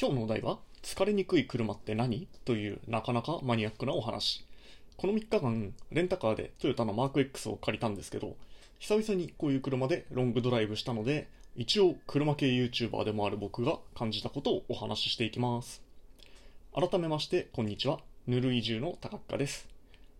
今日のお題は疲れにくい車って何というなかなかマニアックなお話。この3日間レンタカーでトヨタのマーク X を借りたんですけど久々にこういう車でロングドライブしたので一応車系 YouTuber でもある僕が感じたことをお話ししていきます。改めましてこんにちは。ぬる移住の高塚です。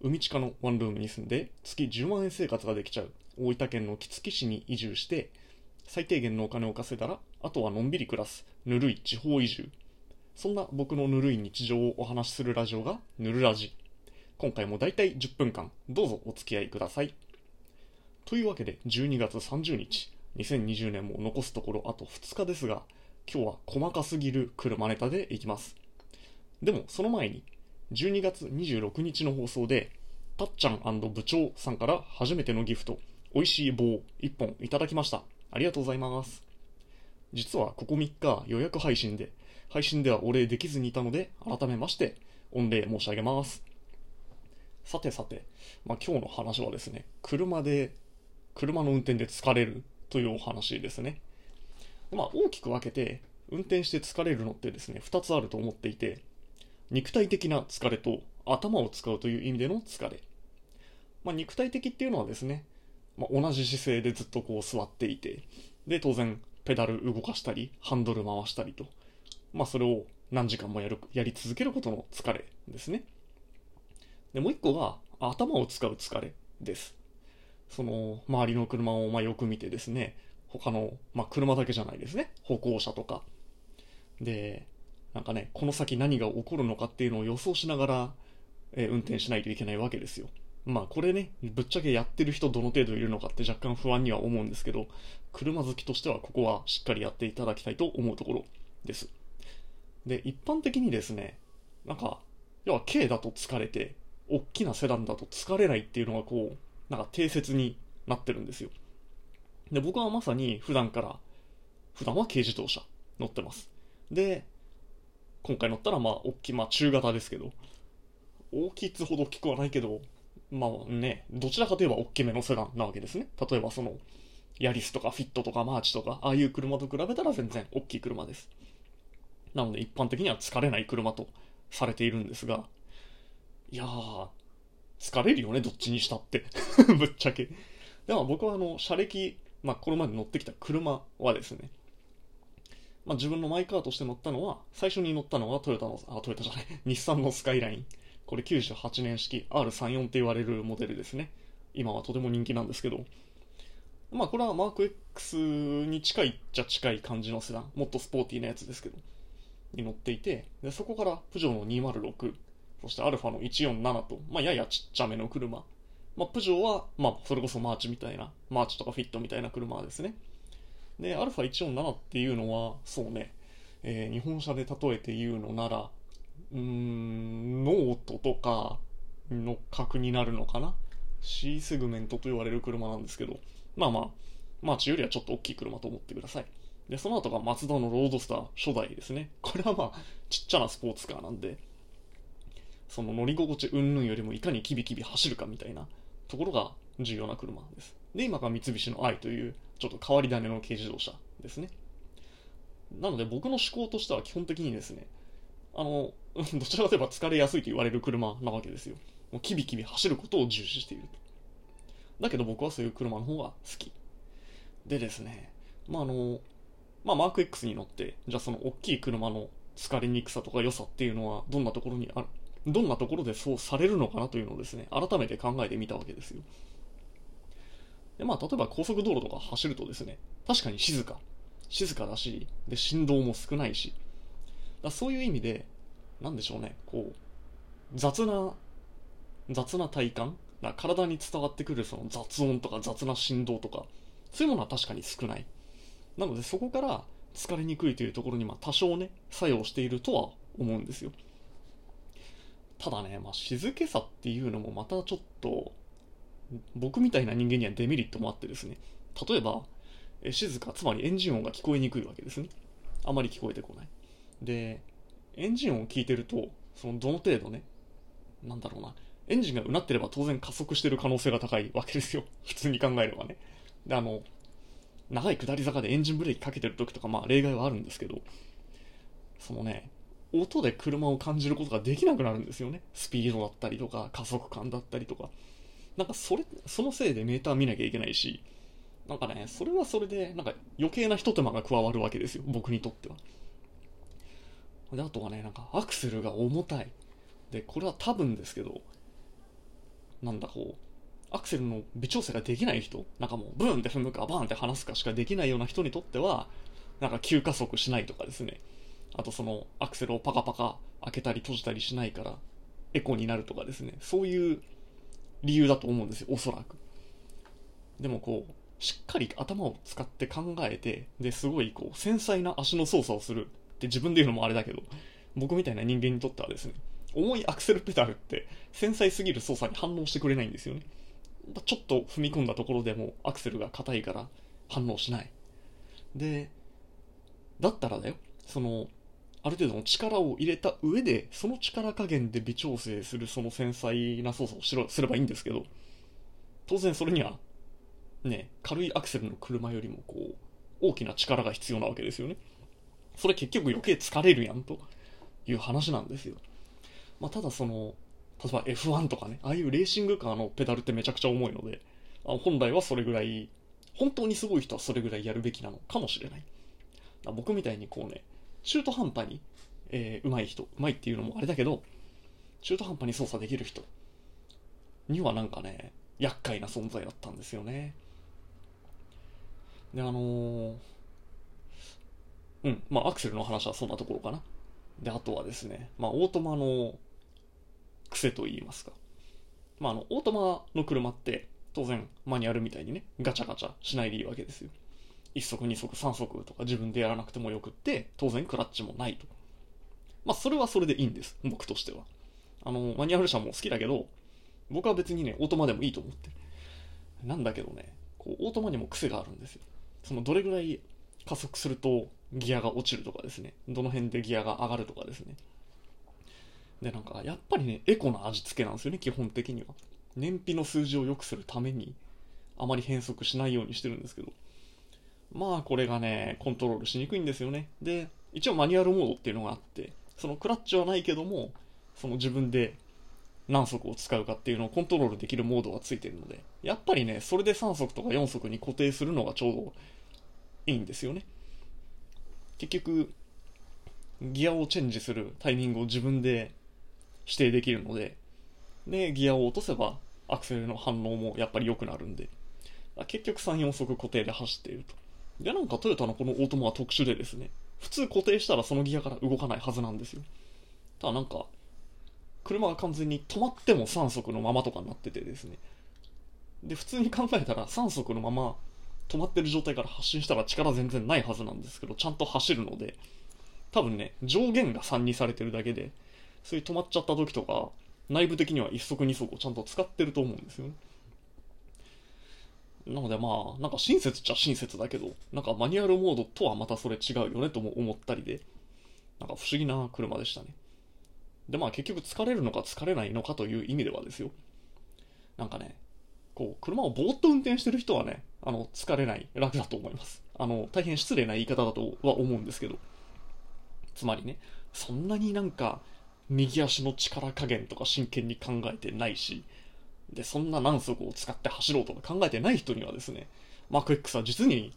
海地下のワンルームに住んで月10万円生活ができちゃう。大分県の杵築市に移住して最低限のお金を稼いだらあとはのんびり暮らすぬるい地方移住。そんな僕のぬるい日常をお話しするラジオがぬるラジ。今回もだいたい10分間どうぞお付き合いください。というわけで12月30日2020年も残すところあと2日ですが今日は細かすぎる車ネタでいきます。でもその前に12月26日の放送でたっちゃん部長さんから初めてのギフト美味しい棒1本いただきました。ありがとうございます。実はここ3日予約配信で配信ではお礼できずにいたので改めまして御礼申し上げます。さてさて、まあ、今日の話はですね車で車の運転で疲れるというお話ですね。まあ大きく分けて運転して疲れるのってですね2つあると思っていて肉体的な疲れと頭を使うという意味での疲れ、まあ、肉体的っていうのはですね、まあ、同じ姿勢でずっとこう座っていてで当然ペダル動かしたりハンドル回したりと、まあ、それを何時間もやるやり続けることの疲れですね。でもう一個が頭を使う疲れです。その周りの車をまよく見てですね他の、まあ、車だけじゃないですね。歩行者とか。でなんかね、この先何が起こるのかっていうのを予想しながら、えー、運転しないといけないわけですよ。まあこれね、ぶっちゃけやってる人どの程度いるのかって若干不安には思うんですけど、車好きとしてはここはしっかりやっていただきたいと思うところです。で、一般的にですね、なんか、要は軽だと疲れて、大きなセダンだと疲れないっていうのがこう、なんか定説になってるんですよ。で、僕はまさに普段から、普段は軽自動車乗ってます。で、今回乗ったらまあ大きい、まあ中型ですけど、大きいつほど大きくはないけど、まあね、どちらかといえば大きめのセダンなわけですね。例えばその、ヤリスとかフィットとかマーチとか、ああいう車と比べたら全然大きい車です。なので一般的には疲れない車とされているんですが、いやー、疲れるよね、どっちにしたって ぶっちゃけ。でも僕はあの、車歴、まあこれまで乗ってきた車はですね、まあ、自分のマイカーとして乗ったのは、最初に乗ったのはトヨタの、あ、トヨタじゃない、日産のスカイライン。これ98年式 R34 って言われるモデルですね。今はとても人気なんですけど。まあこれはマーク X に近いっちゃ近い感じのセダン。もっとスポーティーなやつですけど。に乗っていて、でそこからプジョーの206、そしてアルファの147と、まあややちっちゃめの車。まあプジョーは、まあそれこそマーチみたいな、マーチとかフィットみたいな車ですね。で、アルファ147っていうのは、そうね、えー、日本車で例えて言うのなら、うん、ノートとかの格になるのかな ?C セグメントと言われる車なんですけど、まあまあ、マーチよりはちょっと大きい車と思ってください。で、その後がマツダのロードスター初代ですね。これはまあ、ちっちゃなスポーツカーなんで、その乗り心地云々よりもいかにキビキビ走るかみたいなところが重要な車です。で、今が三菱の i というちょっと変わり種の軽自動車ですね。なので僕の思考としては基本的にですね、あの、どちらかといえば疲れやすいと言われる車なわけですよ。もうキビキビ走ることを重視していると。だけど僕はそういう車の方が好き。でですね、まああの、まあマーク X に乗って、じゃあその大きい車の疲れにくさとか良さっていうのはどんなところにある、どんなところでそうされるのかなというのをですね、改めて考えてみたわけですよ。で、まあ、例えば高速道路とか走るとですね、確かに静か。静かだし、で、振動も少ないし。だそういう意味で、なんでしょうね、こう、雑な、雑な体感？体に伝わってくるその雑音とか雑な振動とか、そういうものは確かに少ない。なのでそこから疲れにくいというところにまあ多少ね、作用しているとは思うんですよ。ただね、まあ、静けさっていうのもまたちょっと僕みたいな人間にはデメリットもあってですね、例えば、え静か、つまりエンジン音が聞こえにくいわけですね。あまり聞こえてこない。で、エンジン音を聞いてると、そのどの程度ね、なんだろうな、エンジンがうなってれば当然加速してる可能性が高いわけですよ。普通に考えればね。で、あの、長い下り坂でエンジンブレーキかけてる時とか、まあ例外はあるんですけど、そのね、音で車を感じることができなくなるんですよね。スピードだったりとか、加速感だったりとか。なんかそれ、そのせいでメーター見なきゃいけないし、なんかね、それはそれで、なんか余計な一手間が加わるわけですよ、僕にとっては。で、あとはね、なんかアクセルが重たい。で、これは多分ですけど、なんだこう、アクセルの微調整ができない人、なんかもうブーンって踏むかバーンって離すかしかできないような人にとっては、なんか急加速しないとかですね。あとそのアクセルをパカパカ開けたり閉じたりしないからエコになるとかですね。そういう理由だと思うんですよ、おそらく。でもこう、しっかり頭を使って考えて、で、すごいこう、繊細な足の操作をするって自分で言うのもあれだけど、僕みたいな人間にとってはですね、重いアクセルペダルって繊細すぎる操作に反応してくれないんですよね。ちょっと踏み込んだところでもアクセルが硬いから反応しない。で、だったらだよ、その、ある程度の力を入れた上で、その力加減で微調整するその繊細な操作をしろすればいいんですけど、当然それには、ね、軽いアクセルの車よりもこう、大きな力が必要なわけですよね。それ結局余計疲れるやんという話なんですよ。まあ、ただその、例えば F1 とかね、ああいうレーシングカーのペダルってめちゃくちゃ重いので、あ本来はそれぐらい、本当にすごい人はそれぐらいやるべきなのかもしれない。僕みたいにこうね、中途半端に、えー、上手い人、上手いっていうのもあれだけど、中途半端に操作できる人にはなんかね、厄介な存在だったんですよね。で、あのー、うん、まあアクセルの話はそんなところかな。で、あとはですね、まあオートマの癖と言いますか。まああの、オートマの車って当然マニュアルみたいにね、ガチャガチャしないでいいわけですよ。1足2足3足とか自分でやらなくてもよくって、当然クラッチもないと。まあそれはそれでいいんです、僕としては。あの、マニュアル車も好きだけど、僕は別にね、オートマでもいいと思ってる。なんだけどね、こう、オートマにも癖があるんですよ。その、どれぐらい加速するとギアが落ちるとかですね、どの辺でギアが上がるとかですね。で、なんか、やっぱりね、エコな味付けなんですよね、基本的には。燃費の数字を良くするために、あまり変速しないようにしてるんですけど。まあ、これがね、コントロールしにくいんですよね。で、一応マニュアルモードっていうのがあって、そのクラッチはないけども、その自分で何足を使うかっていうのをコントロールできるモードがついてるので、やっぱりね、それで3足とか4足に固定するのがちょうどいいんですよね。結局、ギアをチェンジするタイミングを自分で指定できるので、で、ギアを落とせばアクセルの反応もやっぱり良くなるんで、結局3、4足固定で走っていると。で、なんかトヨタのこのオートマは特殊でですね、普通固定したらそのギアから動かないはずなんですよ。ただなんか、車が完全に止まっても3速のままとかになっててですね。で、普通に考えたら3速のまま止まってる状態から発進したら力全然ないはずなんですけど、ちゃんと走るので、多分ね、上限が3にされてるだけで、そういう止まっちゃった時とか、内部的には1足2足をちゃんと使ってると思うんですよね。なのでまあ、なんか親切っちゃ親切だけど、なんかマニュアルモードとはまたそれ違うよねとも思ったりで、なんか不思議な車でしたね。でまあ結局疲れるのか疲れないのかという意味ではですよ。なんかね、こう、車をぼーっと運転してる人はね、あの、疲れない、楽だと思います。あの、大変失礼な言い方だとは思うんですけど。つまりね、そんなになんか、右足の力加減とか真剣に考えてないし、で、そんな何足を使って走ろうとか考えてない人にはですね、マーク X は実に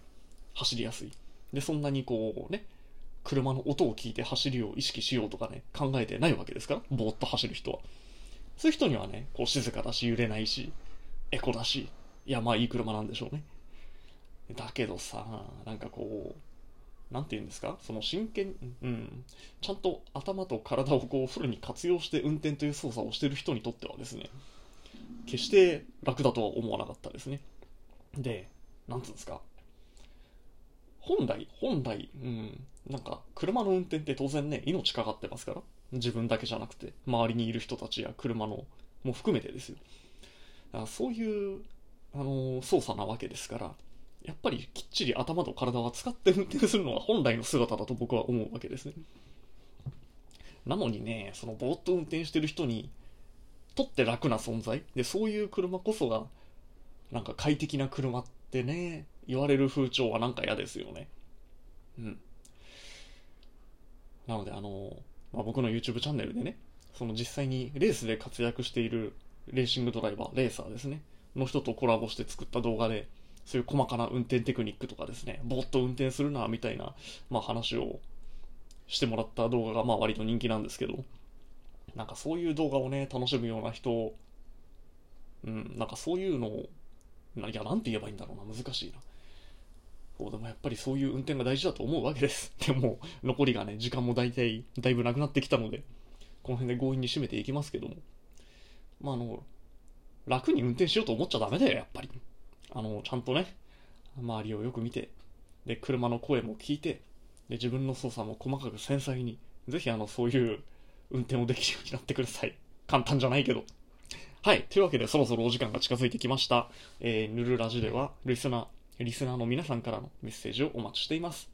走りやすい。で、そんなにこうね、車の音を聞いて走りを意識しようとかね、考えてないわけですから、ぼーっと走る人は。そういう人にはね、こう静かだし揺れないし、エコだし、いや、まあいい車なんでしょうね。だけどさ、なんかこう、なんて言うんですか？その真剣、うん、ちゃんと頭と体をこうフルに活用して運転という操作をしてる人にとってはですね、決して楽だとは思わなかったですね。で、なんつうんですか？本来、本来、うん、なんか、車の運転って当然ね、命かかってますから。自分だけじゃなくて、周りにいる人たちや車の、も含めてですよ。だからそういう、あのー、操作なわけですから、やっぱりきっちり頭と体は使って運転するのが本来の姿だと僕は思うわけですね。なのにね、そのぼーっと運転してる人にとって楽な存在で、そういう車こそが、なんか快適な車ってね、言われる風潮はなんか嫌ですよね。うん。なので、あの、まあ、僕の YouTube チャンネルでね、その実際にレースで活躍しているレーシングドライバー、レーサーですね、の人とコラボして作った動画で、そういう細かな運転テクニックとかですね、ぼーっと運転するな、みたいな、まあ話をしてもらった動画が、まあ割と人気なんですけど、なんかそういう動画をね、楽しむような人、うん、なんかそういうのを、いや、なんて言えばいいんだろうな、難しいな。そうでもやっぱりそういう運転が大事だと思うわけです。でも、残りがね、時間も大体、だいぶなくなってきたので、この辺で強引に締めていきますけども。まあ、あの、楽に運転しようと思っちゃダメだよ、やっぱり。あの、ちゃんとね、周りをよく見て、で、車の声も聞いて、で、自分の操作も細かく繊細に、ぜひあの、そういう運転をできるようになってください。簡単じゃないけど。はい。というわけで、そろそろお時間が近づいてきました。えー、ヌルラジでは、リスナー、リスナーの皆さんからのメッセージをお待ちしています。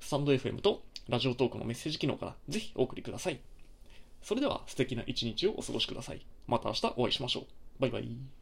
スタンド FM とラジオトークのメッセージ機能からぜひお送りください。それでは素敵な一日をお過ごしください。また明日お会いしましょう。バイバイ。